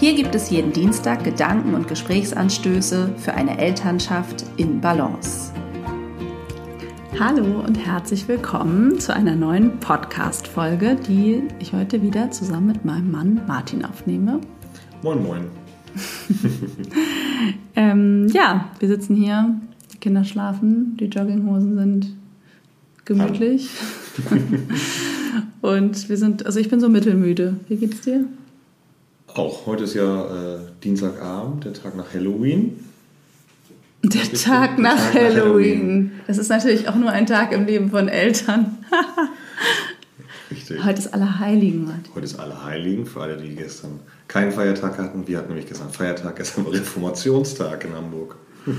Hier gibt es jeden Dienstag Gedanken und Gesprächsanstöße für eine Elternschaft in Balance. Hallo und herzlich willkommen zu einer neuen Podcast-Folge, die ich heute wieder zusammen mit meinem Mann Martin aufnehme. Moin, moin. ähm, ja, wir sitzen hier, die Kinder schlafen, die Jogginghosen sind gemütlich. und wir sind, also ich bin so mittelmüde. Wie geht's dir? Auch heute ist ja äh, Dienstagabend, der Tag nach Halloween. Der Tag, nach, Tag Halloween. nach, Halloween. Das ist natürlich auch nur ein Tag im Leben von Eltern. Richtig. Heute ist Allerheiligen. Martin. Heute ist Allerheiligen, für alle, die gestern keinen Feiertag hatten. Wir hatten nämlich gestern Feiertag, gestern war Reformationstag in Hamburg.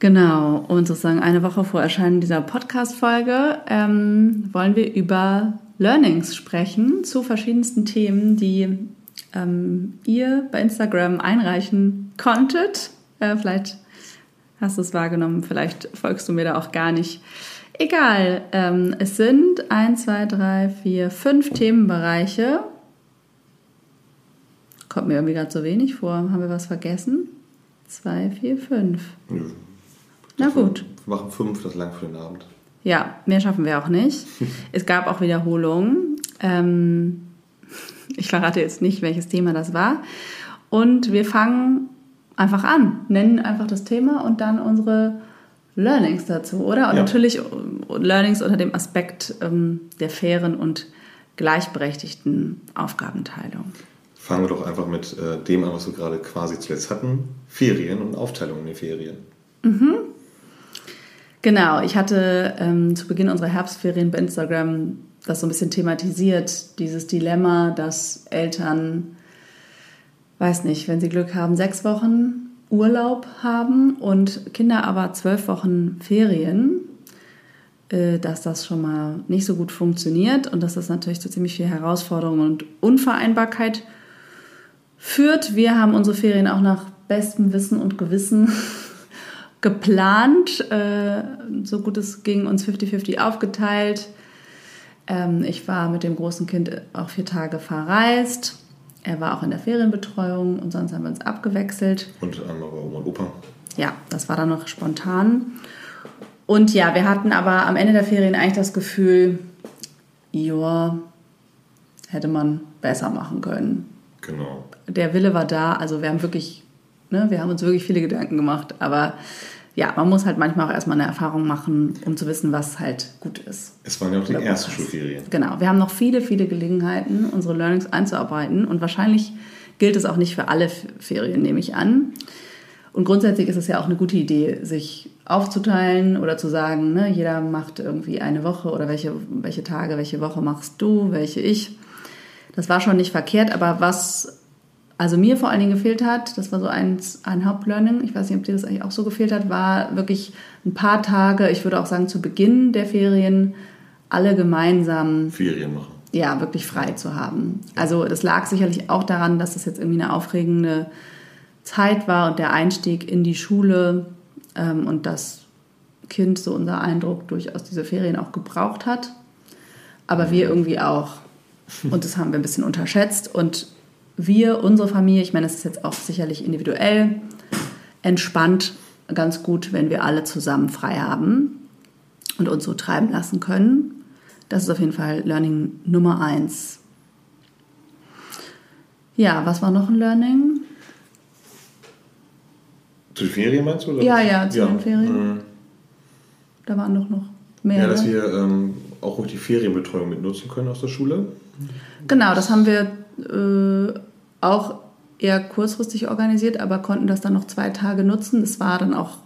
Genau, und sozusagen eine Woche vor Erscheinen dieser Podcast-Folge ähm, wollen wir über Learnings sprechen zu verschiedensten Themen, die ähm, ihr bei Instagram einreichen konntet. Äh, vielleicht hast du es wahrgenommen, vielleicht folgst du mir da auch gar nicht. Egal, ähm, es sind 1, 2, 3, 4, 5 Themenbereiche. Kommt mir irgendwie gerade so wenig vor. Haben wir was vergessen? 2, 4, 5. Na gut. Wir machen 5, das lang für den Abend. Ja, mehr schaffen wir auch nicht. es gab auch Wiederholungen. Ähm, ich verrate jetzt nicht, welches Thema das war. Und wir fangen einfach an, nennen einfach das Thema und dann unsere Learnings dazu, oder? Und ja. natürlich Learnings unter dem Aspekt ähm, der fairen und gleichberechtigten Aufgabenteilung. Fangen wir doch einfach mit äh, dem an, was wir gerade quasi zuletzt hatten: Ferien und Aufteilung in den Ferien. Mhm. Genau, ich hatte ähm, zu Beginn unserer Herbstferien bei Instagram das so ein bisschen thematisiert, dieses Dilemma, dass Eltern, weiß nicht, wenn sie Glück haben, sechs Wochen Urlaub haben und Kinder aber zwölf Wochen Ferien, äh, dass das schon mal nicht so gut funktioniert und dass das natürlich zu ziemlich viel Herausforderung und Unvereinbarkeit führt. Wir haben unsere Ferien auch nach bestem Wissen und Gewissen geplant, äh, so gut es ging, uns 50-50 aufgeteilt. Ähm, ich war mit dem großen Kind auch vier Tage verreist. Er war auch in der Ferienbetreuung und sonst haben wir uns abgewechselt. Und andere Oma und Opa. Ja, das war dann noch spontan. Und ja, wir hatten aber am Ende der Ferien eigentlich das Gefühl, ja, hätte man besser machen können. Genau. Der Wille war da, also wir haben wirklich, ne, wir haben uns wirklich viele Gedanken gemacht, aber ja, man muss halt manchmal auch erstmal eine Erfahrung machen, um zu wissen, was halt gut ist. Es waren ja auch die ersten Schulferien. Genau, wir haben noch viele, viele Gelegenheiten, unsere Learnings einzuarbeiten und wahrscheinlich gilt es auch nicht für alle Ferien, nehme ich an. Und grundsätzlich ist es ja auch eine gute Idee, sich aufzuteilen oder zu sagen, ne, jeder macht irgendwie eine Woche oder welche, welche Tage, welche Woche machst du, welche ich. Das war schon nicht verkehrt, aber was also mir vor allen Dingen gefehlt hat, das war so ein, ein Hauptlearning, ich weiß nicht, ob dir das eigentlich auch so gefehlt hat, war wirklich ein paar Tage, ich würde auch sagen zu Beginn der Ferien, alle gemeinsam Ferien machen. Ja, wirklich frei zu haben. Also das lag sicherlich auch daran, dass es das jetzt irgendwie eine aufregende Zeit war und der Einstieg in die Schule ähm, und das Kind, so unser Eindruck, durchaus diese Ferien auch gebraucht hat. Aber wir irgendwie auch. Und das haben wir ein bisschen unterschätzt. Und wir, unsere Familie, ich meine, das ist jetzt auch sicherlich individuell, entspannt ganz gut, wenn wir alle zusammen frei haben und uns so treiben lassen können. Das ist auf jeden Fall Learning Nummer eins. Ja, was war noch ein Learning? Zu den Ferien meinst du? Oder? Ja, ja, zu ja. den Ferien. Mhm. Da waren doch noch mehr. Ja, dass wir ähm, auch die Ferienbetreuung mitnutzen können aus der Schule. Genau, das haben wir äh, auch eher kurzfristig organisiert, aber konnten das dann noch zwei Tage nutzen. Das war dann auch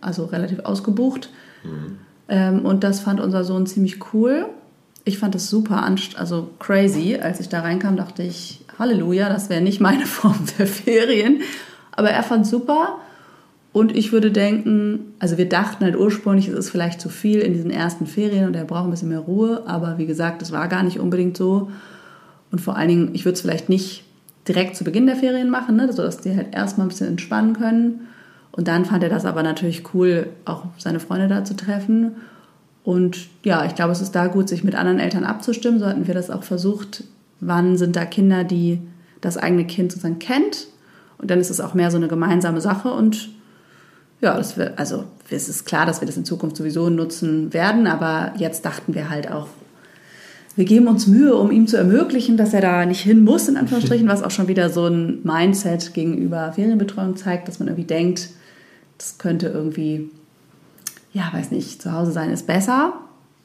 also relativ ausgebucht. Mhm. Ähm, und das fand unser Sohn ziemlich cool. Ich fand es super, also crazy. Als ich da reinkam, dachte ich, Halleluja, das wäre nicht meine Form der Ferien. Aber er fand super. Und ich würde denken, also wir dachten halt ursprünglich, es ist vielleicht zu viel in diesen ersten Ferien und er braucht ein bisschen mehr Ruhe. Aber wie gesagt, es war gar nicht unbedingt so. Und vor allen Dingen, ich würde es vielleicht nicht direkt zu Beginn der Ferien machen, ne, sodass die halt erstmal ein bisschen entspannen können. Und dann fand er das aber natürlich cool, auch seine Freunde da zu treffen. Und ja, ich glaube, es ist da gut, sich mit anderen Eltern abzustimmen. So hatten wir das auch versucht. Wann sind da Kinder, die das eigene Kind sozusagen kennt? Und dann ist es auch mehr so eine gemeinsame Sache. Und ja, das wir, also es ist klar, dass wir das in Zukunft sowieso nutzen werden. Aber jetzt dachten wir halt auch, wir geben uns Mühe, um ihm zu ermöglichen, dass er da nicht hin muss, in Anführungsstrichen, was auch schon wieder so ein Mindset gegenüber Ferienbetreuung zeigt, dass man irgendwie denkt, das könnte irgendwie, ja, weiß nicht, zu Hause sein ist besser,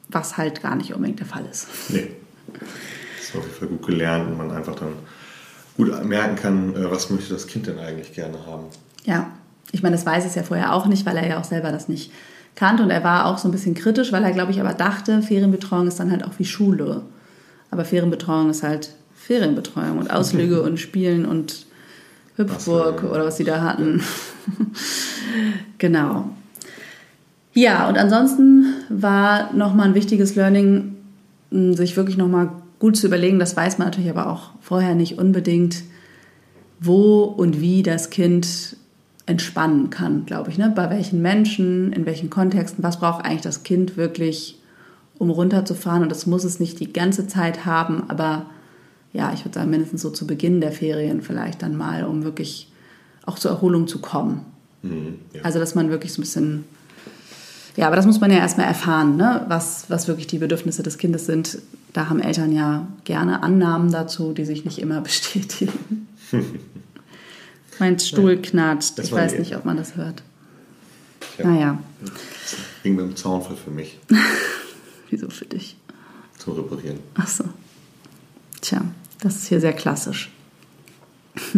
was halt gar nicht unbedingt der Fall ist. Nee. Das ist auf jeden Fall gut gelernt und man einfach dann gut merken kann, äh, was möchte das Kind denn eigentlich gerne haben. Ja, ich meine, das weiß es ja vorher auch nicht, weil er ja auch selber das nicht kannte und er war auch so ein bisschen kritisch, weil er, glaube ich, aber dachte, Ferienbetreuung ist dann halt auch wie Schule. Aber Ferienbetreuung ist halt Ferienbetreuung und Ausflüge und Spielen und Hüpfburg was, oder was sie da hatten. genau. Ja, und ansonsten war nochmal ein wichtiges Learning, sich wirklich nochmal gut zu überlegen, das weiß man natürlich aber auch vorher nicht unbedingt, wo und wie das Kind entspannen kann, glaube ich. Ne? Bei welchen Menschen, in welchen Kontexten, was braucht eigentlich das Kind wirklich, um runterzufahren? Und das muss es nicht die ganze Zeit haben, aber ja, ich würde sagen, mindestens so zu Beginn der Ferien vielleicht dann mal, um wirklich auch zur Erholung zu kommen. Mhm, ja. Also, dass man wirklich so ein bisschen, ja, aber das muss man ja erstmal erfahren, ne? was, was wirklich die Bedürfnisse des Kindes sind. Da haben Eltern ja gerne Annahmen dazu, die sich nicht immer bestätigen. Mein Stuhl ja. knatscht. Ich weiß nicht, ob man das hört. Ja. Naja. Das ging mit dem Zaunfall für mich. Wieso für dich? Zum Reparieren. Ach so. Tja, das ist hier sehr klassisch.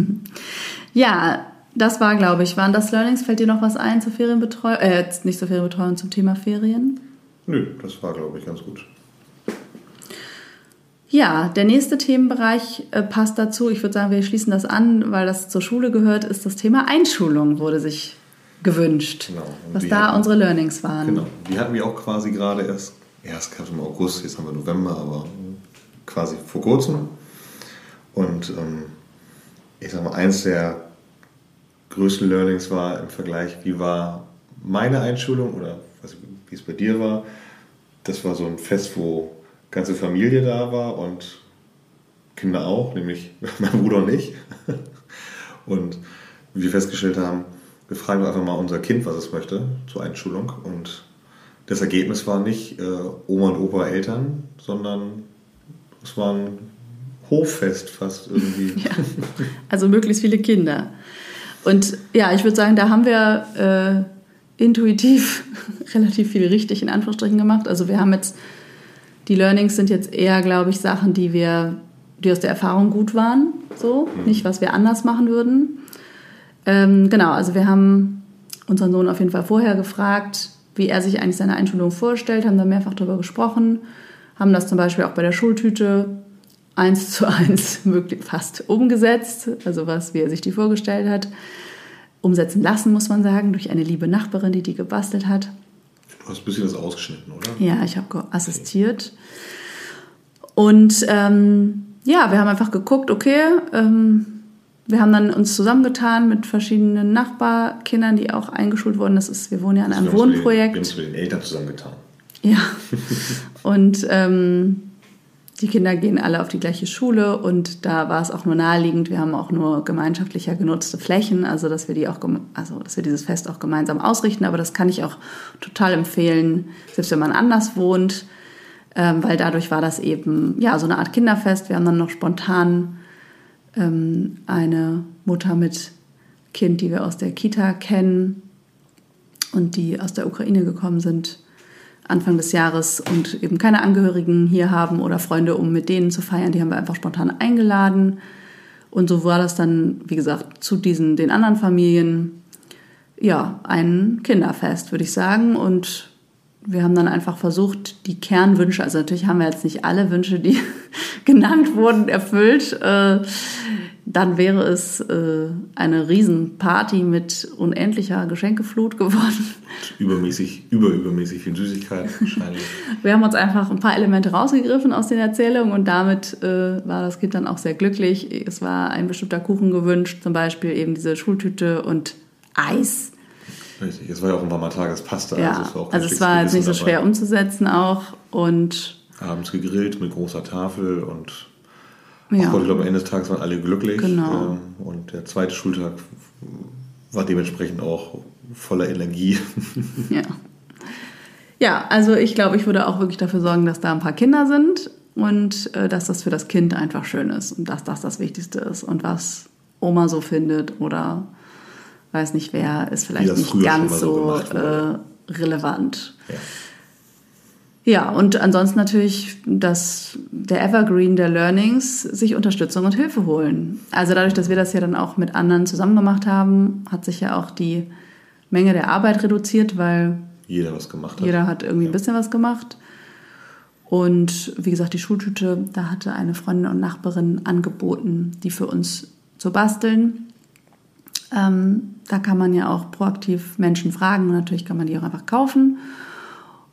ja, das war, glaube ich, waren das Learnings. Fällt dir noch was ein zur Ferienbetreuung? Äh, nicht zur Ferienbetreuung, zum Thema Ferien? Nö, das war, glaube ich, ganz gut. Ja, der nächste Themenbereich äh, passt dazu. Ich würde sagen, wir schließen das an, weil das zur Schule gehört, ist das Thema Einschulung, wurde sich gewünscht. Genau. was da hatten, unsere Learnings waren. Genau. Die hatten wir auch quasi gerade erst, erst es im August, jetzt haben wir November, aber quasi vor kurzem. Und ähm, ich sag mal, eins der größten Learnings war im Vergleich, wie war meine Einschulung oder wie es bei dir war. Das war so ein Fest, wo ganze Familie da war und Kinder auch, nämlich mein Bruder und ich. Und wir festgestellt haben, wir fragen einfach mal unser Kind, was es möchte zur Einschulung. Und das Ergebnis war nicht äh, Oma und Opa Eltern, sondern es war ein Hoffest fast irgendwie. Ja, also möglichst viele Kinder. Und ja, ich würde sagen, da haben wir äh, intuitiv relativ viel richtig in Anführungsstrichen gemacht. Also wir haben jetzt die Learnings sind jetzt eher, glaube ich, Sachen, die wir, die aus der Erfahrung gut waren, so, mhm. nicht was wir anders machen würden. Ähm, genau, also wir haben unseren Sohn auf jeden Fall vorher gefragt, wie er sich eigentlich seine Einschulung vorstellt, haben da mehrfach darüber gesprochen, haben das zum Beispiel auch bei der Schultüte eins zu eins fast umgesetzt, also was, wie er sich die vorgestellt hat. Umsetzen lassen, muss man sagen, durch eine liebe Nachbarin, die die gebastelt hat. Du hast ein bisschen was ausgeschnitten, oder? Ja, ich habe assistiert. Und ähm, ja, wir haben einfach geguckt, okay, ähm, wir haben dann uns zusammengetan mit verschiedenen Nachbarkindern, die auch eingeschult wurden. Das ist, wir wohnen ja an einem Wohnprojekt. Wir haben uns mit den Eltern zusammengetan. Ja. Und ähm, die Kinder gehen alle auf die gleiche Schule und da war es auch nur naheliegend. Wir haben auch nur gemeinschaftlicher genutzte Flächen, also dass wir die auch, also dass wir dieses Fest auch gemeinsam ausrichten. Aber das kann ich auch total empfehlen, selbst wenn man anders wohnt, ähm, weil dadurch war das eben ja so eine Art Kinderfest. Wir haben dann noch spontan ähm, eine Mutter mit Kind, die wir aus der Kita kennen und die aus der Ukraine gekommen sind Anfang des Jahres und eben keine Angehörigen hier haben oder Freunde, um mit denen zu feiern. Die haben wir einfach spontan eingeladen. Und so war das dann, wie gesagt, zu diesen, den anderen Familien, ja, ein Kinderfest, würde ich sagen. Und wir haben dann einfach versucht, die Kernwünsche, also natürlich haben wir jetzt nicht alle Wünsche, die genannt wurden, erfüllt. Äh, dann wäre es äh, eine Riesenparty mit unendlicher Geschenkeflut geworden. Übermäßig, überübermäßig viel Süßigkeit wahrscheinlich. Wir haben uns einfach ein paar Elemente rausgegriffen aus den Erzählungen und damit äh, war das Kind dann auch sehr glücklich. Es war ein bestimmter Kuchen gewünscht, zum Beispiel eben diese Schultüte und Eis. Richtig, es war ja auch ein paar Mal Tagespasta. Ja, also es war, also es war jetzt nicht so schwer umzusetzen auch und abends gegrillt mit großer Tafel und ja. Gott, ich glaube, am Ende des Tages waren alle glücklich. Genau. Ähm, und der zweite Schultag war dementsprechend auch voller Energie. Ja. Ja, also ich glaube, ich würde auch wirklich dafür sorgen, dass da ein paar Kinder sind und äh, dass das für das Kind einfach schön ist und dass das das Wichtigste ist und was Oma so findet oder weiß nicht wer, ist vielleicht nicht ganz so, so äh, relevant. Ja. Ja, und ansonsten natürlich dass der Evergreen der Learnings, sich Unterstützung und Hilfe holen. Also dadurch, dass wir das ja dann auch mit anderen zusammen gemacht haben, hat sich ja auch die Menge der Arbeit reduziert, weil jeder was gemacht hat. Jeder hat irgendwie ein bisschen was gemacht. Und wie gesagt, die Schultüte, da hatte eine Freundin und Nachbarin angeboten, die für uns zu basteln. Ähm, da kann man ja auch proaktiv Menschen fragen und natürlich kann man die auch einfach kaufen.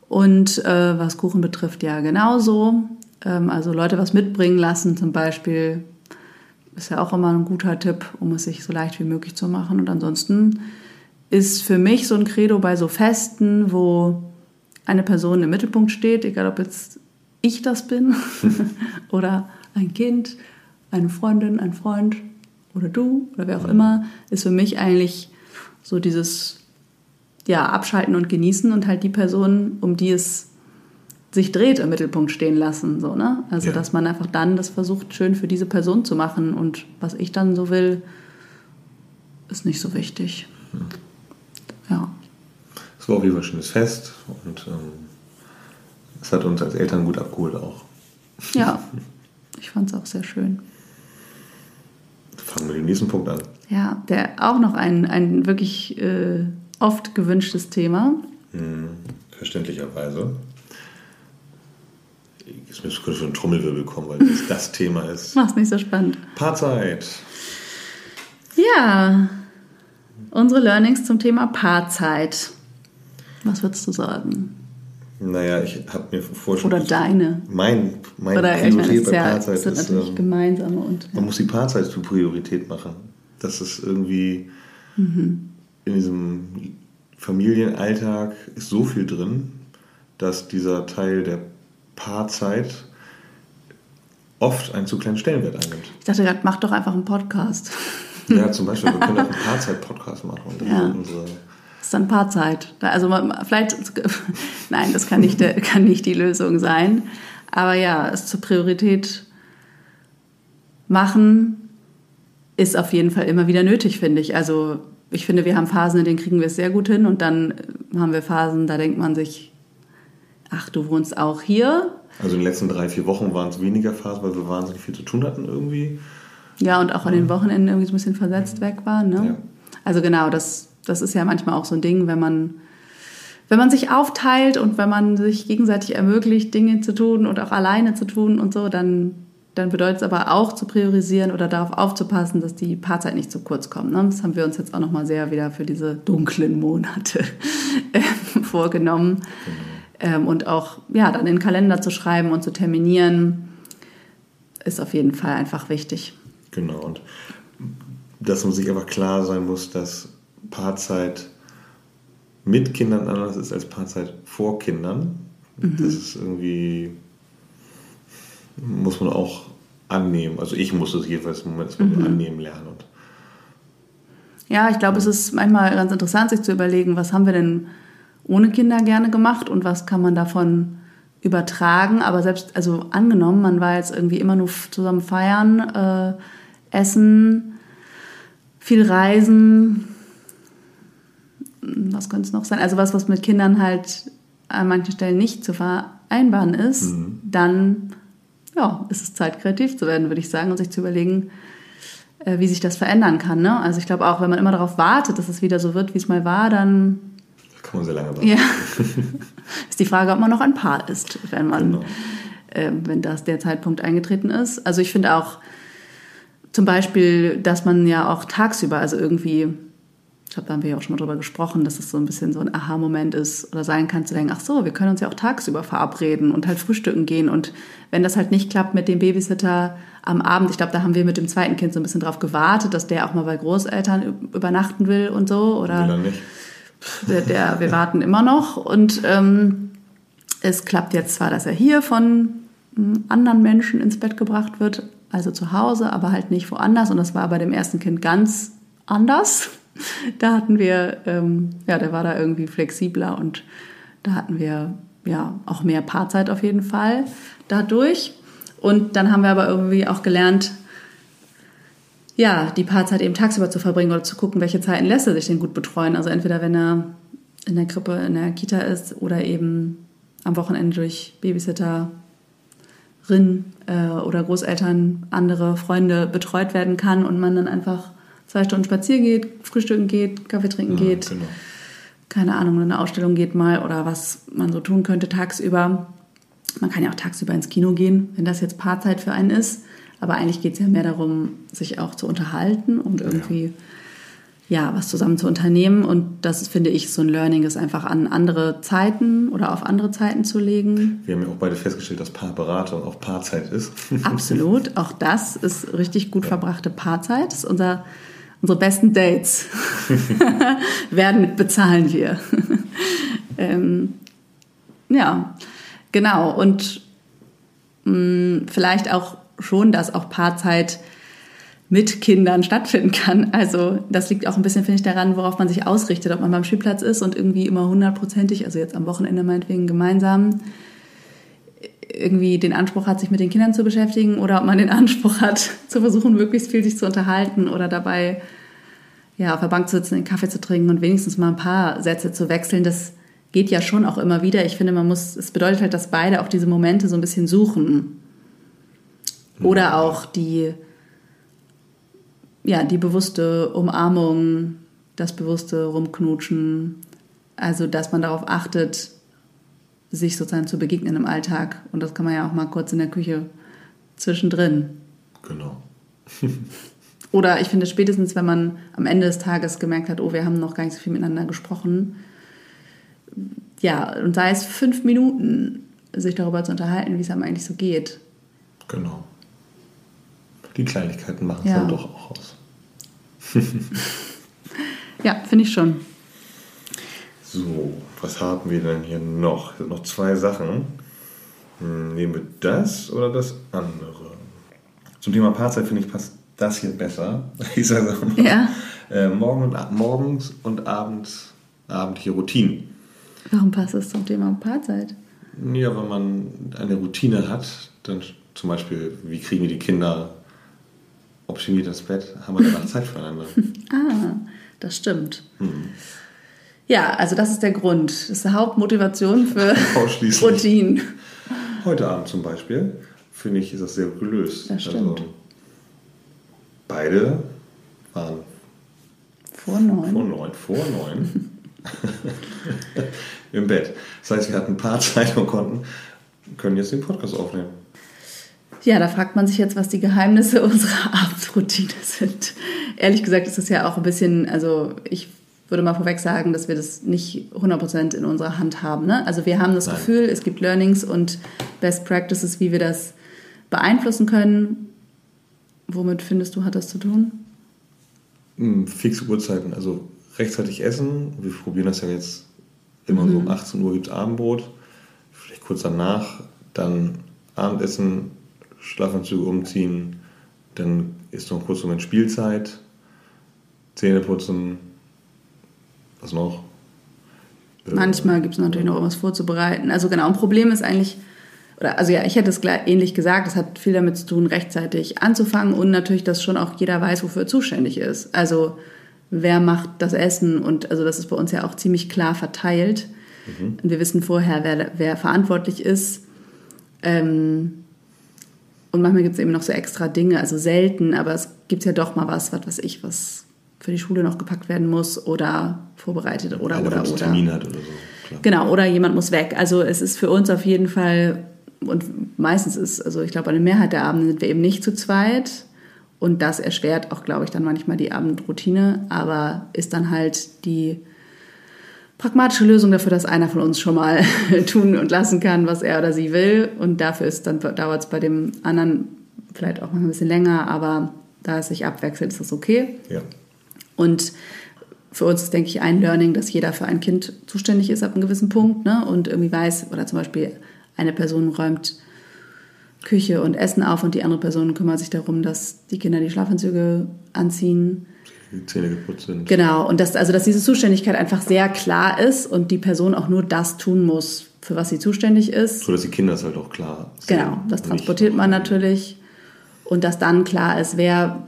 Und äh, was Kuchen betrifft, ja genauso. Ähm, also Leute was mitbringen lassen zum Beispiel ist ja auch immer ein guter Tipp, um es sich so leicht wie möglich zu machen. Und ansonsten ist für mich so ein Credo bei so Festen, wo eine Person im Mittelpunkt steht, egal ob jetzt ich das bin oder ein Kind, eine Freundin, ein Freund oder du oder wer auch immer, ist für mich eigentlich so dieses ja, abschalten und genießen und halt die Person, um die es sich dreht, im Mittelpunkt stehen lassen. So, ne? Also, ja. dass man einfach dann das versucht, schön für diese Person zu machen. Und was ich dann so will, ist nicht so wichtig. Hm. Ja. Es war auf jeden Fall ein schönes Fest und ähm, es hat uns als Eltern gut abgeholt auch. Ja, ich fand es auch sehr schön. Fangen wir den nächsten Punkt an. Ja, der auch noch ein, ein wirklich äh, oft gewünschtes Thema. Hm, verständlicherweise. Jetzt müsste kurz schon ein Trommelwirbel kommen, weil das das Thema ist. Mach's nicht so spannend. Paarzeit. Ja, unsere Learnings zum Thema Paarzeit. Was würdest du sagen? Naja, ich habe mir vorgestellt. Oder deine. Mein, mein Oder Priorität bei ja, Paarzeit sind ist. natürlich ähm, gemeinsame und. Ja. Man muss die Paarzeit zur Priorität machen. Das ist irgendwie. Mhm in diesem Familienalltag ist so viel drin, dass dieser Teil der Paarzeit oft einen zu kleinen Stellenwert einnimmt. Ich dachte gerade, mach doch einfach einen Podcast. Ja, zum Beispiel, wir können auch einen Paarzeit-Podcast machen. Das ja. ist, ist dann Paarzeit. Also vielleicht, nein, das kann nicht, kann nicht die Lösung sein. Aber ja, es zur Priorität machen ist auf jeden Fall immer wieder nötig, finde ich. Also ich finde, wir haben Phasen, in denen kriegen wir es sehr gut hin und dann haben wir Phasen, da denkt man sich, ach, du wohnst auch hier. Also in den letzten drei, vier Wochen waren es weniger Phasen, weil wir wahnsinnig viel zu tun hatten irgendwie. Ja, und auch an den Wochenenden irgendwie so ein bisschen versetzt weg waren. Ne? Ja. Also genau, das, das ist ja manchmal auch so ein Ding, wenn man, wenn man sich aufteilt und wenn man sich gegenseitig ermöglicht, Dinge zu tun und auch alleine zu tun und so, dann dann bedeutet es aber auch zu priorisieren oder darauf aufzupassen, dass die Paarzeit nicht zu kurz kommt. Ne? Das haben wir uns jetzt auch nochmal sehr wieder für diese dunklen Monate äh, vorgenommen. Ähm, und auch ja, dann in den Kalender zu schreiben und zu terminieren, ist auf jeden Fall einfach wichtig. Genau. Und dass man sich einfach klar sein muss, dass Paarzeit mit Kindern anders ist als Paarzeit vor Kindern. Mhm. Das ist irgendwie muss man auch annehmen. Also ich muss es jedenfalls im Moment mhm. annehmen lernen. Und ja, ich glaube, es ist manchmal ganz interessant, sich zu überlegen, was haben wir denn ohne Kinder gerne gemacht und was kann man davon übertragen. Aber selbst, also angenommen, man war jetzt irgendwie immer nur zusammen feiern, äh, essen, viel reisen, was könnte es noch sein? Also was, was mit Kindern halt an manchen Stellen nicht zu vereinbaren ist, mhm. dann ja, ist es Zeit, kreativ zu werden, würde ich sagen, und sich zu überlegen, äh, wie sich das verändern kann. Ne? Also ich glaube auch, wenn man immer darauf wartet, dass es wieder so wird, wie es mal war, dann... Kann man sehr lange warten. Ja. ist die Frage, ob man noch ein Paar ist, wenn man, genau. äh, wenn das der Zeitpunkt eingetreten ist. Also ich finde auch, zum Beispiel, dass man ja auch tagsüber, also irgendwie, ich glaube, da haben wir ja auch schon mal drüber gesprochen, dass es so ein bisschen so ein Aha-Moment ist oder sein kann, zu denken, ach so, wir können uns ja auch tagsüber verabreden und halt frühstücken gehen. Und wenn das halt nicht klappt mit dem Babysitter am Abend, ich glaube, da haben wir mit dem zweiten Kind so ein bisschen drauf gewartet, dass der auch mal bei Großeltern übernachten will und so. Oder Will nicht. der, der, wir warten immer noch. Und ähm, es klappt jetzt zwar, dass er hier von ähm, anderen Menschen ins Bett gebracht wird, also zu Hause, aber halt nicht woanders. Und das war bei dem ersten Kind ganz anders. Da hatten wir, ähm, ja, der war da irgendwie flexibler und da hatten wir ja auch mehr Paarzeit auf jeden Fall dadurch. Und dann haben wir aber irgendwie auch gelernt, ja, die Paarzeit eben tagsüber zu verbringen oder zu gucken, welche Zeiten lässt er sich denn gut betreuen. Also entweder wenn er in der Krippe, in der Kita ist oder eben am Wochenende durch Babysitterin äh, oder Großeltern, andere Freunde betreut werden kann und man dann einfach zwei Stunden spazieren geht, frühstücken geht, Kaffee trinken Ja, geht, genau. keine Ahnung, in eine Ausstellung geht mal oder was man so tun könnte tagsüber. Man kann ja auch tagsüber ins Kino gehen, wenn das jetzt Paarzeit für einen ist. Aber eigentlich geht es ja mehr darum, sich auch zu unterhalten und irgendwie ja. was zusammen zu unternehmen. Und das finde ich, so ein Learning, ist einfach an andere Zeiten oder auf andere Zeiten zu legen. Wir haben ja auch beide festgestellt, dass Paarberatung auch Paarzeit ist. Absolut. Auch das ist richtig gut verbrachte Paarzeit. Das ist unser, unsere besten Dates. Werden bezahlen wir. ähm, ja, genau. Und mh, vielleicht auch schon, dass auch Paarzeit mit Kindern stattfinden kann. Also das liegt auch ein bisschen, finde ich, daran, worauf man sich ausrichtet, ob man beim Spielplatz ist und irgendwie immer hundertprozentig, also jetzt am Wochenende meinetwegen gemeinsam, irgendwie den Anspruch hat, sich mit den Kindern zu beschäftigen oder ob man den Anspruch hat, zu versuchen, möglichst viel sich zu unterhalten oder dabei ja, auf der Bank zu sitzen, einen Kaffee zu trinken und wenigstens mal ein paar Sätze zu wechseln. Das geht ja schon auch immer wieder. Ich finde, man muss, es bedeutet halt, dass beide auch diese Momente so ein bisschen suchen. Oder auch die, ja, die bewusste Umarmung, das bewusste Rumknutschen. Also, dass man darauf achtet, sich sozusagen zu begegnen im Alltag. Und das kann man ja auch mal kurz in der Küche zwischendrin. Genau. Oder ich finde spätestens, wenn man am Ende des Tages gemerkt hat, oh, wir haben noch gar nicht so viel miteinander gesprochen. Ja, und sei es fünf Minuten, sich darüber zu unterhalten, wie es einem eigentlich so geht. Genau. Die Kleinigkeiten machen es Ja. dann doch auch aus. Ja, finde ich schon. So, was haben wir denn hier noch? Es sind noch zwei Sachen. Hm, nehmen wir das oder das andere? Zum Thema Paarzeit finde ich passt das hier besser. Ich sage mal. Ja. Äh, morgen und, morgens und abends abendliche Routinen. Warum passt das zum Thema Paarzeit? Ja, wenn man eine Routine hat, dann zum Beispiel, wie kriegen wir die Kinder optimiert ins Bett, haben wir danach Zeit füreinander. Ah, das stimmt. Ja, also das ist der Grund. Das ist die Hauptmotivation für. Routinen. Heute Abend zum Beispiel, finde ich, ist das sehr gelöst. Das stimmt. Also, beide waren Vor neun. vor neun, vor neun im Bett. Das heißt, wir hatten ein paar Zeit und konnten, können jetzt den Podcast aufnehmen. Ja, da fragt man sich jetzt, was die Geheimnisse unserer Abendroutine sind. Ehrlich gesagt ist es ja auch ein bisschen, also ich würde mal vorweg sagen, dass wir das nicht 100% in unserer Hand haben. Ne? Also wir haben das Nein. Gefühl, es gibt Learnings und Best Practices, wie wir das beeinflussen können. Womit findest du, hat das zu tun? Hm, Fixe Uhrzeiten, also rechtzeitig essen. Wir probieren das ja jetzt immer so um 18 Uhr gibt es Abendbrot. Vielleicht kurz danach, dann Abendessen, Schlafanzüge umziehen. Dann ist noch kurz Moment Spielzeit. Zähne putzen. Was noch? Äh, Manchmal gibt es natürlich noch irgendwas vorzubereiten. Also genau, ein Problem ist eigentlich, oder also ja, ich hätte es gleich ähnlich gesagt, es hat viel damit zu tun, rechtzeitig anzufangen und natürlich, dass schon auch jeder weiß, wofür er zuständig ist. Also wer macht das Essen und also das ist bei uns ja auch ziemlich klar verteilt. Und wir wissen vorher, wer, wer verantwortlich ist. Ähm, und manchmal gibt es eben noch so extra Dinge, also selten, aber es gibt ja doch mal was, was weiß ich, was für die Schule noch gepackt werden muss oder vorbereitet oder einer, oder oder. Termin hat oder so. Klar. Genau, oder jemand muss weg. Also es ist für uns auf jeden Fall, und meistens ist, also ich glaube, eine Mehrheit der Abende sind wir eben nicht zu zweit. Und das erschwert auch, glaube ich, dann manchmal die Abendroutine, aber ist dann halt die pragmatische Lösung dafür, dass einer von uns schon mal tun und lassen kann, was er oder sie will. Und dafür ist dann dauert es bei dem anderen vielleicht auch noch ein bisschen länger, aber da es sich abwechselt, ist das okay. Ja. Und für uns ist, denke ich, ein Learning, dass jeder für ein Kind zuständig ist ab einem gewissen Punkt ne? und irgendwie weiß, oder zum Beispiel eine Person räumt Küche und Essen auf und die andere Person kümmert sich darum, dass die Kinder die Schlafanzüge anziehen. Die Zähne geputzt sind. Genau, und dass, also, dass diese Zuständigkeit einfach sehr klar ist und die Person auch nur das tun muss, für was sie zuständig ist. So dass die Kinder es halt auch klar sehen. Genau, das transportiert man natürlich. Und dass dann klar ist, wer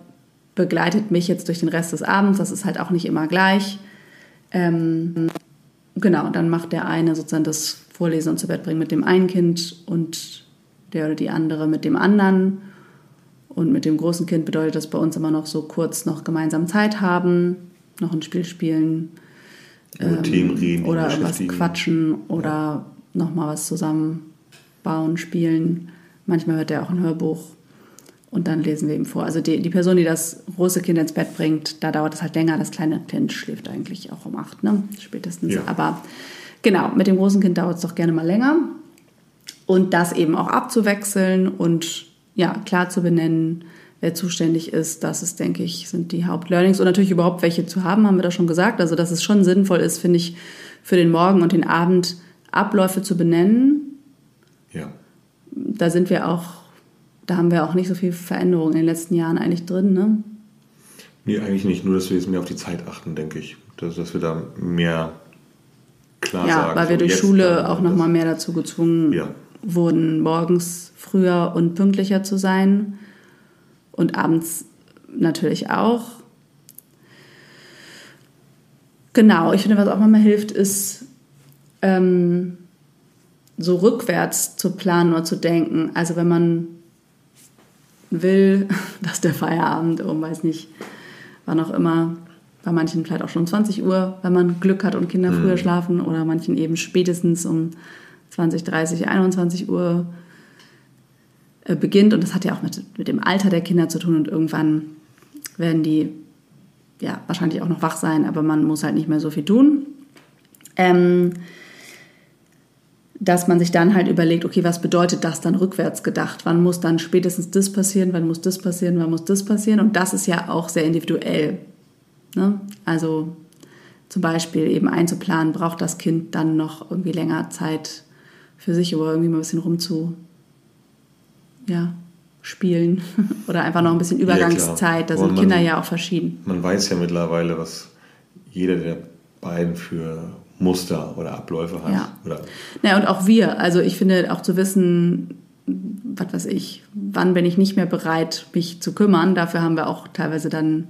begleitet mich jetzt durch den Rest des Abends. Das ist halt auch nicht immer gleich. Ähm, genau, dann macht der eine sozusagen das Vorlesen und zu Bett bringen mit dem einen Kind und der oder die andere mit dem anderen. Und mit dem großen Kind bedeutet das bei uns immer noch so kurz noch gemeinsam Zeit haben, noch ein Spiel spielen. Ähm, Themen reden, oder was quatschen oder ja. nochmal was zusammen bauen, spielen. Manchmal hört er auch ein Hörbuch und dann lesen wir ihm vor. Also die, die Person, die das große Kind ins Bett bringt, da dauert es halt länger. Das kleine Kind schläft eigentlich auch um acht, ne? spätestens. Ja. Aber genau, mit dem großen Kind dauert es doch gerne mal länger. Und das eben auch abzuwechseln und ja, klar zu benennen, wer zuständig ist, das ist, denke ich, sind die Hauptlearnings. Und natürlich überhaupt welche zu haben, haben wir da schon gesagt. Also, dass es schon sinnvoll ist, finde ich, für den Morgen und den Abend Abläufe zu benennen. Ja. Da sind wir auch da haben wir auch nicht so viel Veränderung in den letzten Jahren eigentlich drin, ne? Nee, eigentlich nicht. Nur, dass wir jetzt mehr auf die Zeit achten, denke ich. Dass, dass wir da mehr klar ja, sagen. Ja, weil wir durch Schule auch nochmal mehr dazu gezwungen ja. wurden, morgens früher und pünktlicher zu sein. Und abends natürlich auch. Genau, ich finde, was auch manchmal hilft, ist ähm, so rückwärts zu planen oder zu denken. Also wenn man will, dass der Feierabend um, weiß nicht, wann auch immer, bei manchen vielleicht auch schon um 20 Uhr, wenn man Glück hat und Kinder früher mhm. schlafen, oder manchen eben spätestens um 20, 30, 21 Uhr äh, beginnt. Und das hat ja auch mit, mit dem Alter der Kinder zu tun und irgendwann werden die ja wahrscheinlich auch noch wach sein, aber man muss halt nicht mehr so viel tun. Ähm, dass man sich dann halt überlegt, okay, was bedeutet das dann rückwärts gedacht? Wann muss dann spätestens das passieren? Wann muss das passieren? Wann muss das passieren? Und das ist ja auch sehr individuell. Ne? Also zum Beispiel eben einzuplanen, braucht das Kind dann noch irgendwie länger Zeit für sich oder irgendwie mal ein bisschen rumzu ja, spielen oder einfach noch ein bisschen Übergangszeit. Ja, da sind Kinder ja auch verschieden. Man weiß ja mittlerweile, was jeder der beiden für Muster oder Abläufe hast. Ja. Oder naja, und auch wir. Also ich finde auch zu wissen, was weiß ich, wann bin ich nicht mehr bereit, mich zu kümmern. Dafür haben wir auch teilweise dann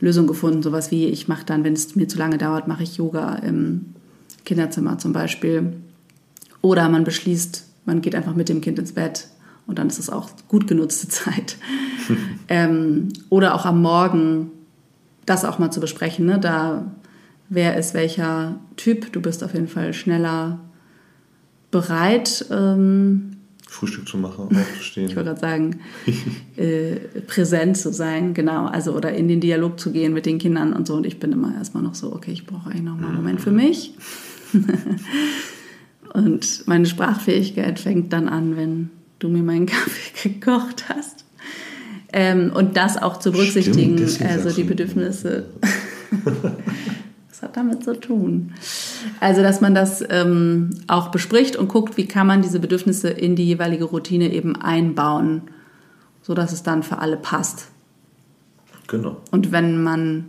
Lösungen gefunden. Sowas wie, ich mache dann, wenn es mir zu lange dauert, mache ich Yoga im Kinderzimmer zum Beispiel. Oder man beschließt, man geht einfach mit dem Kind ins Bett und dann ist es auch gut genutzte Zeit. ähm, oder auch am Morgen das auch mal zu besprechen. Ne? Da wer ist welcher Typ. Du bist auf jeden Fall schneller bereit. Ähm, Frühstück zu machen, aufzustehen. ich wollte gerade sagen, äh, präsent zu sein, genau. Also oder in den Dialog zu gehen mit den Kindern und so. Und ich bin immer erstmal noch so, okay, ich brauche eigentlich noch mal einen Moment für mich. und meine Sprachfähigkeit fängt dann an, wenn du mir meinen Kaffee gekocht hast. Ähm, und das auch zu berücksichtigen, Stimmt, also die Bedürfnisse. hat damit zu tun. Also, dass man das ähm, auch bespricht und guckt, wie kann man diese Bedürfnisse in die jeweilige Routine eben einbauen, sodass es dann für alle passt. Genau. Und wenn man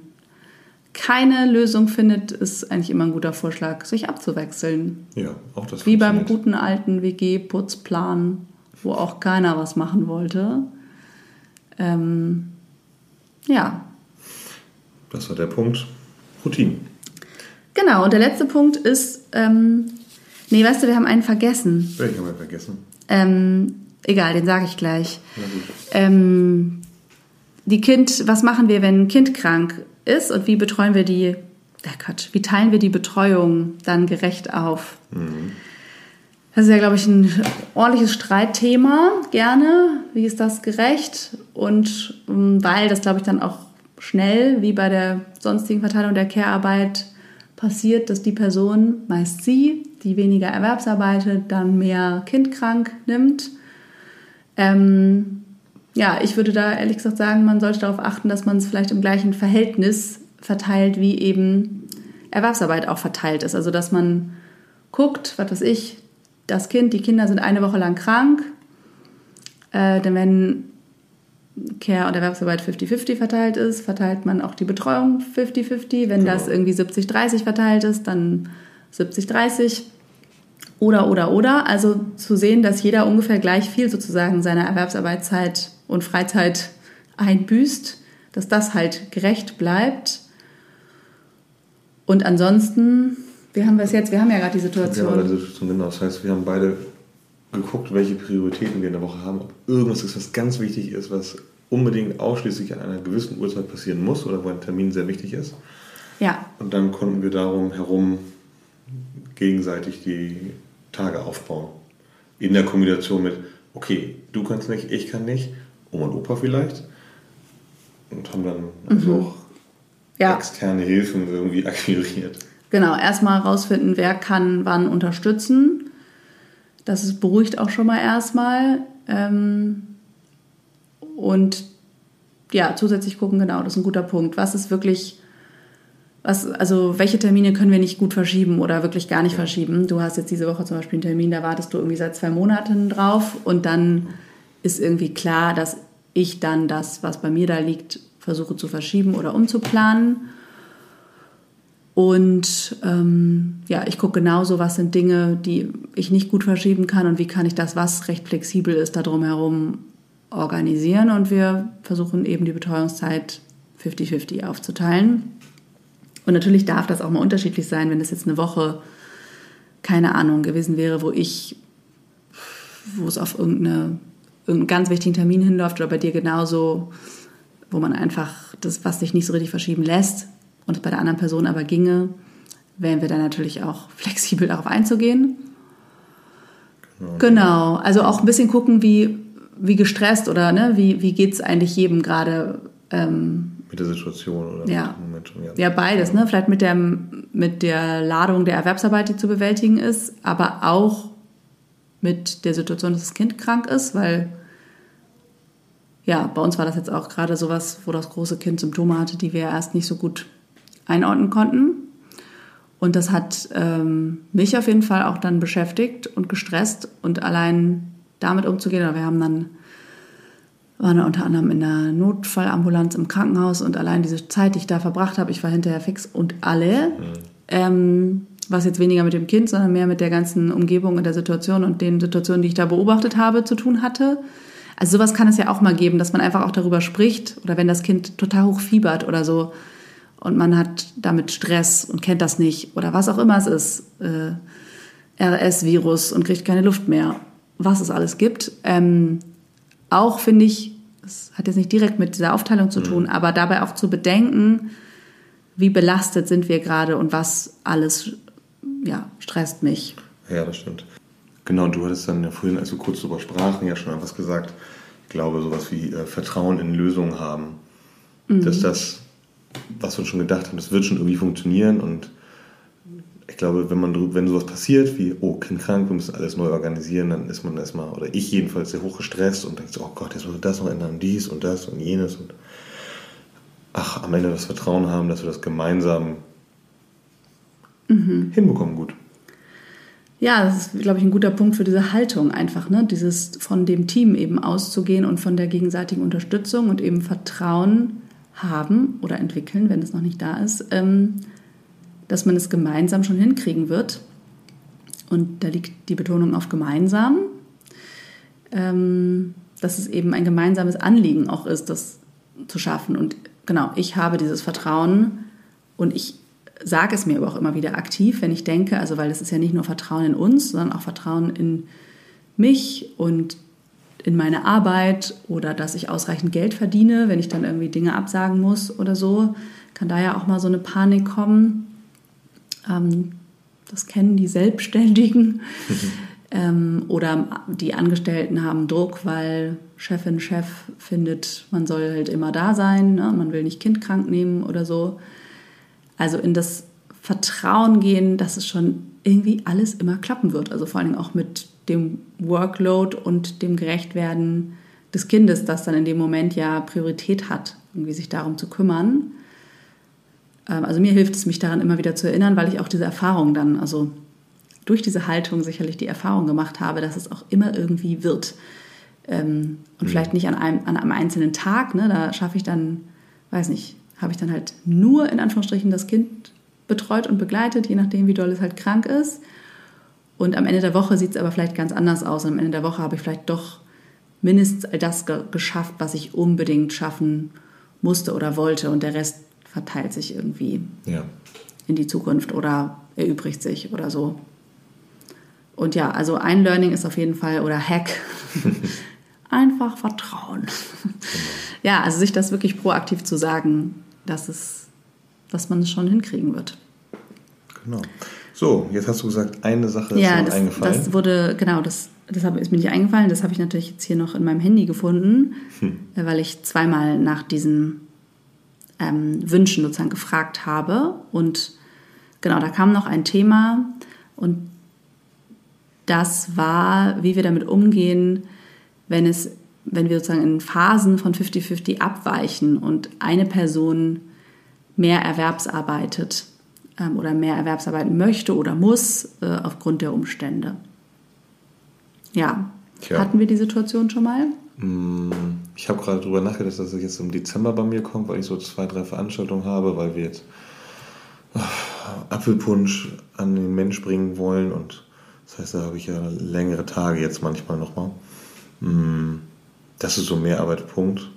keine Lösung findet, ist eigentlich immer ein guter Vorschlag, sich abzuwechseln. Ja, auch das. Wie beim guten alten WG-Putzplan, wo auch keiner was machen wollte. Ähm, ja. Das war der Punkt. Routinen. Genau, und der letzte Punkt ist, ähm, nee, weißt du, wir haben einen vergessen. Welchen haben wir vergessen? Ähm, egal, den sage ich gleich. Ähm, die Kind, was machen wir, wenn ein Kind krank ist und wie betreuen wir die, oh Gott, wie teilen wir die Betreuung dann gerecht auf? Mhm. Das ist ja, glaube ich, ein ordentliches Streitthema, gerne. Wie ist das gerecht? Und ähm, weil das, glaube ich, dann auch schnell, wie bei der sonstigen Verteilung der Care-Arbeit, passiert, dass die Person, meist sie, die weniger Erwerbsarbeitet, dann mehr kindkrank nimmt. Ähm, ja, ich würde da ehrlich gesagt sagen, man sollte darauf achten, dass man es vielleicht im gleichen Verhältnis verteilt, wie eben Erwerbsarbeit auch verteilt ist. Also dass man guckt, was weiß ich, das Kind, die Kinder sind eine Woche lang krank, äh, denn wenn Care- und Erwerbsarbeit 50-50 verteilt ist, verteilt man auch die Betreuung 50-50. Wenn genau. das irgendwie 70-30 verteilt ist, dann 70-30. Oder, oder, oder. Also zu sehen, dass jeder ungefähr gleich viel sozusagen seiner Erwerbsarbeitszeit und Freizeit einbüßt, dass das halt gerecht bleibt. Und ansonsten, wie haben wir es jetzt? Wir haben ja gerade die Situation. Wir haben die Situation, genau. Das heißt, wir haben beide geguckt, welche Prioritäten wir in der Woche haben, ob irgendwas ist, was ganz wichtig ist, was unbedingt ausschließlich an einer gewissen Uhrzeit passieren muss oder wo ein Termin sehr wichtig ist. Ja. Und dann konnten wir darum herum gegenseitig die Tage aufbauen. In der Kombination mit, okay, du kannst nicht, ich kann nicht, Oma und Opa vielleicht. Und haben dann also mhm. auch ja. externe Hilfen irgendwie akquiriert. Genau, erstmal rausfinden, wer kann wann unterstützen das ist, beruhigt auch schon mal erstmal. Ähm, und ja, zusätzlich gucken, genau, das ist ein guter Punkt. Was ist wirklich, was, also welche Termine können wir nicht gut verschieben oder wirklich gar nicht verschieben? Du hast jetzt diese Woche zum Beispiel einen Termin, da wartest du irgendwie seit zwei Monaten drauf und dann ist irgendwie klar, dass ich dann das, was bei mir da liegt, versuche zu verschieben oder umzuplanen. Und ähm, ja, ich gucke genauso, was sind Dinge, die ich nicht gut verschieben kann und wie kann ich das, was recht flexibel ist, da drumherum organisieren. Und wir versuchen eben die Betreuungszeit 50-50 aufzuteilen. Und natürlich darf das auch mal unterschiedlich sein, wenn es jetzt eine Woche, keine Ahnung, gewesen wäre, wo ich, wo es auf irgendeine, irgendeinen ganz wichtigen Termin hinläuft oder bei dir genauso, wo man einfach das, was sich nicht so richtig verschieben lässt, und es bei der anderen Person aber ginge, wären wir dann natürlich auch flexibel darauf einzugehen. Genau. genau. Also auch ein bisschen gucken, wie, wie gestresst oder ne, wie, wie geht es eigentlich jedem gerade. Ähm, mit der Situation oder ja. mit Moment schon, ja. ja, beides. Ne? Vielleicht mit der, mit der Ladung der Erwerbsarbeit, die zu bewältigen ist, aber auch mit der Situation, dass das Kind krank ist, weil ja, bei uns war das jetzt auch gerade sowas, wo das große Kind Symptome hatte, die wir erst nicht so gut einordnen konnten. Und das hat ähm, mich auf jeden Fall auch dann beschäftigt und gestresst und allein damit umzugehen. Wir haben dann waren da unter anderem in der Notfallambulanz im Krankenhaus und allein diese Zeit, die ich da verbracht habe, ich war hinterher fix und alle. Mhm. Ähm, was jetzt weniger mit dem Kind, sondern mehr mit der ganzen Umgebung und der Situation und den Situationen, die ich da beobachtet habe, zu tun hatte. Also sowas kann es ja auch mal geben, dass man einfach auch darüber spricht oder wenn das Kind total hoch fiebert oder so, und man hat damit Stress und kennt das nicht oder was auch immer es ist, äh, RS-Virus und kriegt keine Luft mehr, was es alles gibt. Ähm, auch finde ich, das hat jetzt nicht direkt mit dieser Aufteilung zu tun, mhm. aber dabei auch zu bedenken, wie belastet sind wir gerade und was alles ja, stresst mich. Ja, das stimmt. Genau, und du hattest dann ja vorhin, als wir kurz darüber sprachen, ja schon etwas gesagt. Ich glaube, sowas wie äh, Vertrauen in Lösungen haben. Mhm. Dass das was wir schon gedacht haben, das wird schon irgendwie funktionieren und ich glaube, wenn man wenn sowas passiert, wie, oh, Kind krank, wir müssen alles neu organisieren, dann ist man erstmal, oder ich jedenfalls, sehr hoch gestresst und denkt so, oh Gott, jetzt muss ich das noch ändern, dies und das und jenes und ach, am Ende das Vertrauen haben, dass wir das gemeinsam mhm. hinbekommen, gut. Ja, das ist, glaube ich, ein guter Punkt für diese Haltung einfach, ne? Dieses von dem Team eben auszugehen und von der gegenseitigen Unterstützung und eben Vertrauen haben oder entwickeln, wenn es noch nicht da ist, ähm, dass man es gemeinsam schon hinkriegen wird. Und da liegt die Betonung auf gemeinsam, ähm, dass es eben ein gemeinsames Anliegen auch ist, das zu schaffen. Und genau, ich habe dieses Vertrauen und ich sage es mir aber auch immer wieder aktiv, wenn ich denke, also weil es ist ja nicht nur Vertrauen in uns, sondern auch Vertrauen in mich und in meine Arbeit oder dass ich ausreichend Geld verdiene, wenn ich dann irgendwie Dinge absagen muss oder so, kann da ja auch mal so eine Panik kommen. Ähm, das kennen die Selbstständigen. Ähm, oder die Angestellten haben Druck, weil Chefin, Chef findet, man soll halt immer da sein, ne? man will nicht Kind krank nehmen oder so. Also in das Vertrauen gehen, dass es schon irgendwie alles immer klappen wird. Also vor allem auch mit dem Workload und dem Gerechtwerden des Kindes, das dann in dem Moment ja Priorität hat, irgendwie sich darum zu kümmern. Ähm, also mir hilft es, mich daran immer wieder zu erinnern, weil ich auch diese Erfahrung dann, also durch diese Haltung sicherlich die Erfahrung gemacht habe, dass es auch immer irgendwie wird. Ähm, und mhm. vielleicht nicht an einem, an einem einzelnen Tag, ne, da schaffe ich dann, weiß nicht, habe ich dann halt nur in Anführungsstrichen das Kind betreut und begleitet, je nachdem, wie doll es halt krank ist. Und am Ende der Woche sieht es aber vielleicht ganz anders aus. Und am Ende der Woche habe ich vielleicht doch mindestens all das ge geschafft, was ich unbedingt schaffen musste oder wollte. Und der Rest verteilt sich irgendwie ja. in die Zukunft oder erübrigt sich oder so. Und ja, also ein Learning ist auf jeden Fall, oder Hack, einfach vertrauen. Genau. Ja, also sich das wirklich proaktiv zu sagen, dass, es, dass man es schon hinkriegen wird. Genau. So, jetzt hast du gesagt, eine Sache ist ja, das, eingefallen. das wurde, genau, das, das ist mir nicht eingefallen. Das habe ich natürlich jetzt hier noch in meinem Handy gefunden, hm. weil ich zweimal nach diesen ähm, Wünschen sozusagen gefragt habe. Und genau, da kam noch ein Thema und das war, wie wir damit umgehen, wenn es, wenn wir sozusagen in Phasen von 50-50 abweichen und eine Person mehr erwerbsarbeitet ähm, oder mehr Erwerbsarbeiten möchte oder muss äh, aufgrund der Umstände. Ja. Tja. Hatten wir die Situation schon mal? Mm, ich habe gerade darüber nachgedacht, dass es jetzt im Dezember bei mir kommt, weil ich so zwei, drei Veranstaltungen habe, weil wir jetzt äh, Apfelpunsch an den Mensch bringen wollen und das heißt, da habe ich ja längere Tage jetzt manchmal nochmal. Mm, das ist so mehr Arbeit, Punkt.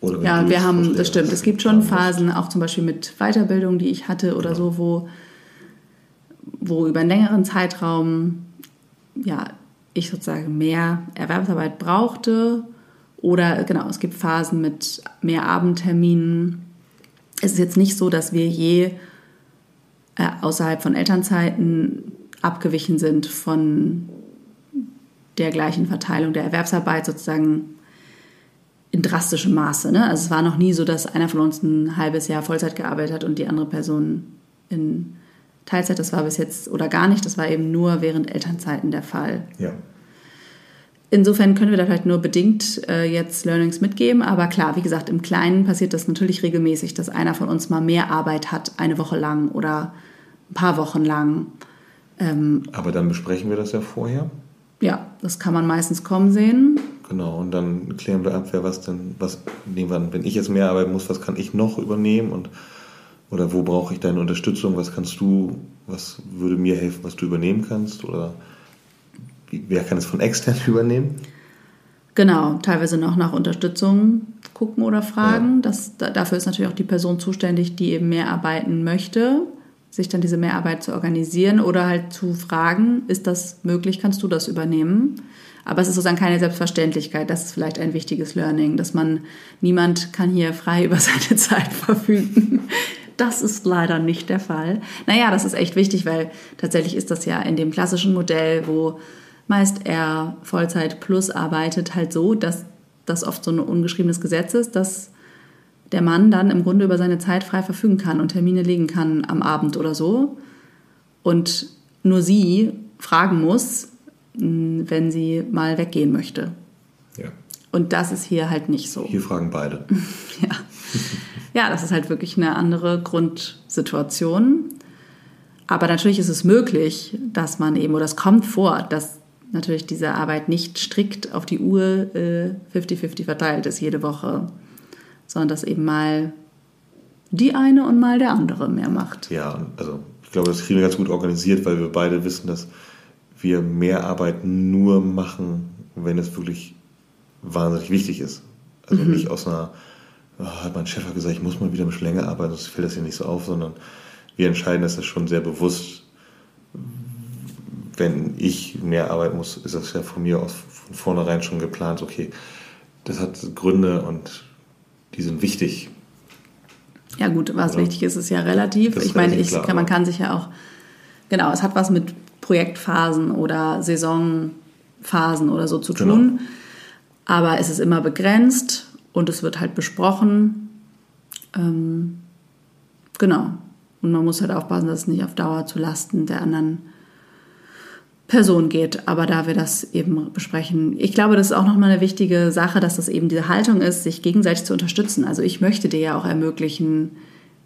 Oder ja, wir haben, das stimmt. Es gibt schon Phasen, auch zum Beispiel mit Weiterbildung, die ich hatte oder genau. so, wo, wo über einen längeren Zeitraum ja, ich sozusagen mehr Erwerbsarbeit brauchte. Oder genau, es gibt Phasen mit mehr Abendterminen. Es ist jetzt nicht so, dass wir je äh, außerhalb von Elternzeiten abgewichen sind von der gleichen Verteilung der Erwerbsarbeit sozusagen in drastischem Maße. Ne? Also es war noch nie so, dass einer von uns ein halbes Jahr Vollzeit gearbeitet hat und die andere Person in Teilzeit. Das war bis jetzt oder gar nicht. Das war eben nur während Elternzeiten der Fall. Ja. Insofern können wir da vielleicht nur bedingt äh, jetzt Learnings mitgeben. Aber klar, wie gesagt, im Kleinen passiert das natürlich regelmäßig, dass einer von uns mal mehr Arbeit hat, eine Woche lang oder ein paar Wochen lang. Ähm, Aber dann besprechen wir das ja vorher. Ja, das kann man meistens kommen sehen. Genau, und dann klären wir ab, wer was denn, was nehmen wir, wenn ich jetzt mehr arbeiten muss, was kann ich noch übernehmen und oder wo brauche ich deine Unterstützung, was kannst du, was würde mir helfen, was du übernehmen kannst oder wer kann es von extern übernehmen? Genau, teilweise noch nach Unterstützung gucken oder fragen. Ja. Das, dafür ist natürlich auch die Person zuständig, die eben mehr arbeiten möchte sich dann diese Mehrarbeit zu organisieren oder halt zu fragen, ist das möglich, kannst du das übernehmen? Aber es ist sozusagen keine Selbstverständlichkeit. Das ist vielleicht ein wichtiges Learning, dass man, niemand kann hier frei über seine Zeit verfügen. Das ist leider nicht der Fall. Naja, das ist echt wichtig, weil tatsächlich ist das ja in dem klassischen Modell, wo meist er Vollzeit plus arbeitet, halt so, dass das oft so ein ungeschriebenes Gesetz ist, dass der Mann dann im Grunde über seine Zeit frei verfügen kann und Termine legen kann am Abend oder so. Und nur sie fragen muss, wenn sie mal weggehen möchte. Ja. Und das ist hier halt nicht so. Hier fragen beide. ja. ja, das ist halt wirklich eine andere Grundsituation. Aber natürlich ist es möglich, dass man eben, oder es kommt vor, dass natürlich diese Arbeit nicht strikt auf die Uhr 50-50 äh, verteilt ist jede Woche sondern dass eben mal die eine und mal der andere mehr macht. Ja, also ich glaube, das kriegen wir ganz gut organisiert, weil wir beide wissen, dass wir mehr Arbeit nur machen, wenn es wirklich wahnsinnig wichtig ist. Also mhm. nicht aus einer, oh, hat mein Chef gesagt, ich muss mal wieder ein bisschen länger arbeiten, das fällt das hier nicht so auf, sondern wir entscheiden das schon sehr bewusst. Wenn ich mehr arbeiten muss, ist das ja von mir aus von vornherein schon geplant, okay, das hat Gründe und die sind wichtig. Ja gut, was Oder? wichtig ist, ist ja relativ. Ist ich meine, ich, kann, man kann sich ja auch, genau, es hat was mit Projektphasen oder Saisonphasen oder so zu tun. Genau. Aber es ist immer begrenzt und es wird halt besprochen. Ähm, genau. Und man muss halt aufpassen, dass es nicht auf Dauer zu Lasten der anderen Person geht. Aber da wir das eben besprechen, ich glaube, das ist auch nochmal eine wichtige Sache, dass das eben diese Haltung ist, sich gegenseitig zu unterstützen. Also ich möchte dir ja auch ermöglichen,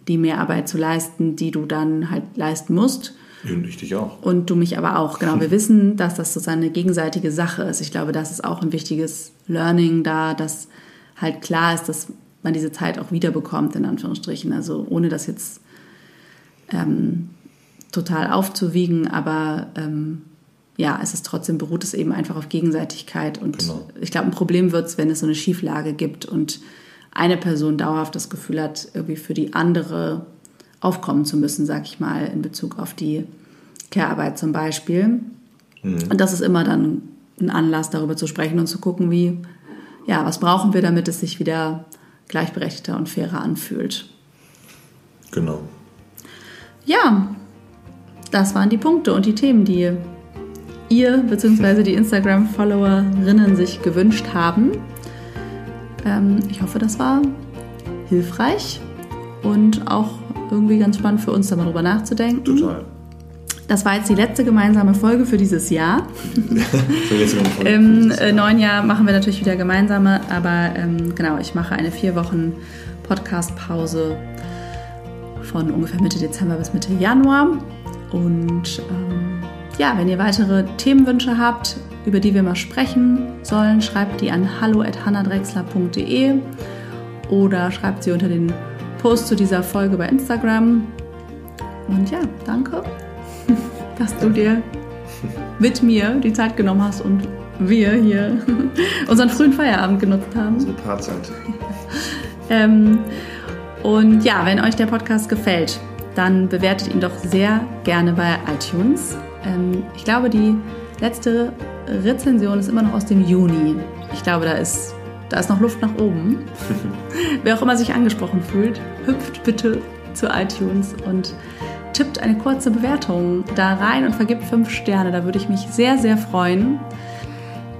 die Mehrarbeit zu leisten, die du dann halt leisten musst. Und ich dich auch. Und du mich aber auch. Genau, wir wissen, dass das sozusagen eine gegenseitige Sache ist. Ich glaube, das ist auch ein wichtiges Learning da, dass halt klar ist, dass man diese Zeit auch wiederbekommt, in Anführungsstrichen. Also ohne das jetzt ähm, total aufzuwiegen, aber ähm, ja, es ist trotzdem, beruht es eben einfach auf Gegenseitigkeit. Und Genau. ich glaube, ein Problem wird es, wenn es so eine Schieflage gibt und eine Person dauerhaft das Gefühl hat, irgendwie für die andere aufkommen zu müssen, sag ich mal, in Bezug auf die Care-Arbeit zum Beispiel. Und das ist immer dann ein Anlass, darüber zu sprechen und zu gucken, wie, ja, was brauchen wir, damit es sich wieder gleichberechtigter und fairer anfühlt. Genau. Ja, das waren die Punkte und die Themen, die ihr bzw. die Instagram-Followerinnen sich gewünscht haben. Ähm, ich hoffe, das war hilfreich und auch irgendwie ganz spannend für uns, da mal drüber nachzudenken. Total. Das war jetzt die letzte gemeinsame Folge für dieses Jahr. Im äh, neuen Jahr machen wir natürlich wieder gemeinsame, aber ähm, genau, ich mache eine vier Wochen Podcast-Pause von ungefähr Mitte Dezember bis Mitte Januar. Und ähm, ja, wenn ihr weitere Themenwünsche habt, über die wir mal sprechen sollen, schreibt die an hallo.hannadrexler.de oder schreibt sie unter den Post zu dieser Folge bei Instagram. Und ja, danke, dass du dir mit mir die Zeit genommen hast und wir hier unseren frühen Feierabend genutzt haben. unsere Paarzeit. Ähm, und ja, wenn euch der Podcast gefällt, dann bewertet ihn doch sehr gerne bei iTunes. Ähm, ich glaube, die letzte Rezension ist immer noch aus dem Juni. Ich glaube, da ist, da ist noch Luft nach oben. Wer auch immer sich angesprochen fühlt, hüpft bitte zu iTunes und tippt eine kurze Bewertung da rein und vergibt fünf Sterne. Da würde ich mich sehr, sehr freuen.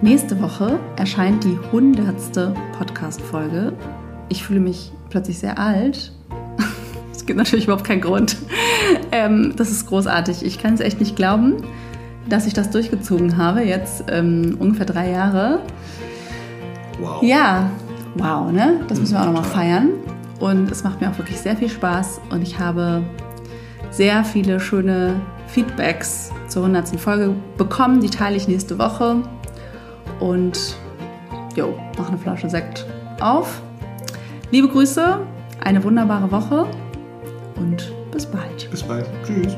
Nächste Woche erscheint die hundertste Podcast-Folge. Ich fühle mich plötzlich sehr alt. Es gibt natürlich überhaupt keinen Grund. Ähm, das ist großartig. Ich kann es echt nicht glauben, dass ich das durchgezogen habe. Jetzt ähm, ungefähr drei Jahre. Wow. Ja, wow, ne? Das müssen wir auch nochmal feiern. Und es macht mir auch wirklich sehr viel Spaß. Und ich habe sehr viele schöne Feedbacks zur 100. Folge bekommen. Die teile ich nächste Woche. Und jo, mach eine Flasche Sekt auf. Liebe Grüße, eine wunderbare Woche und bis bald. Bis bald. Tschüss.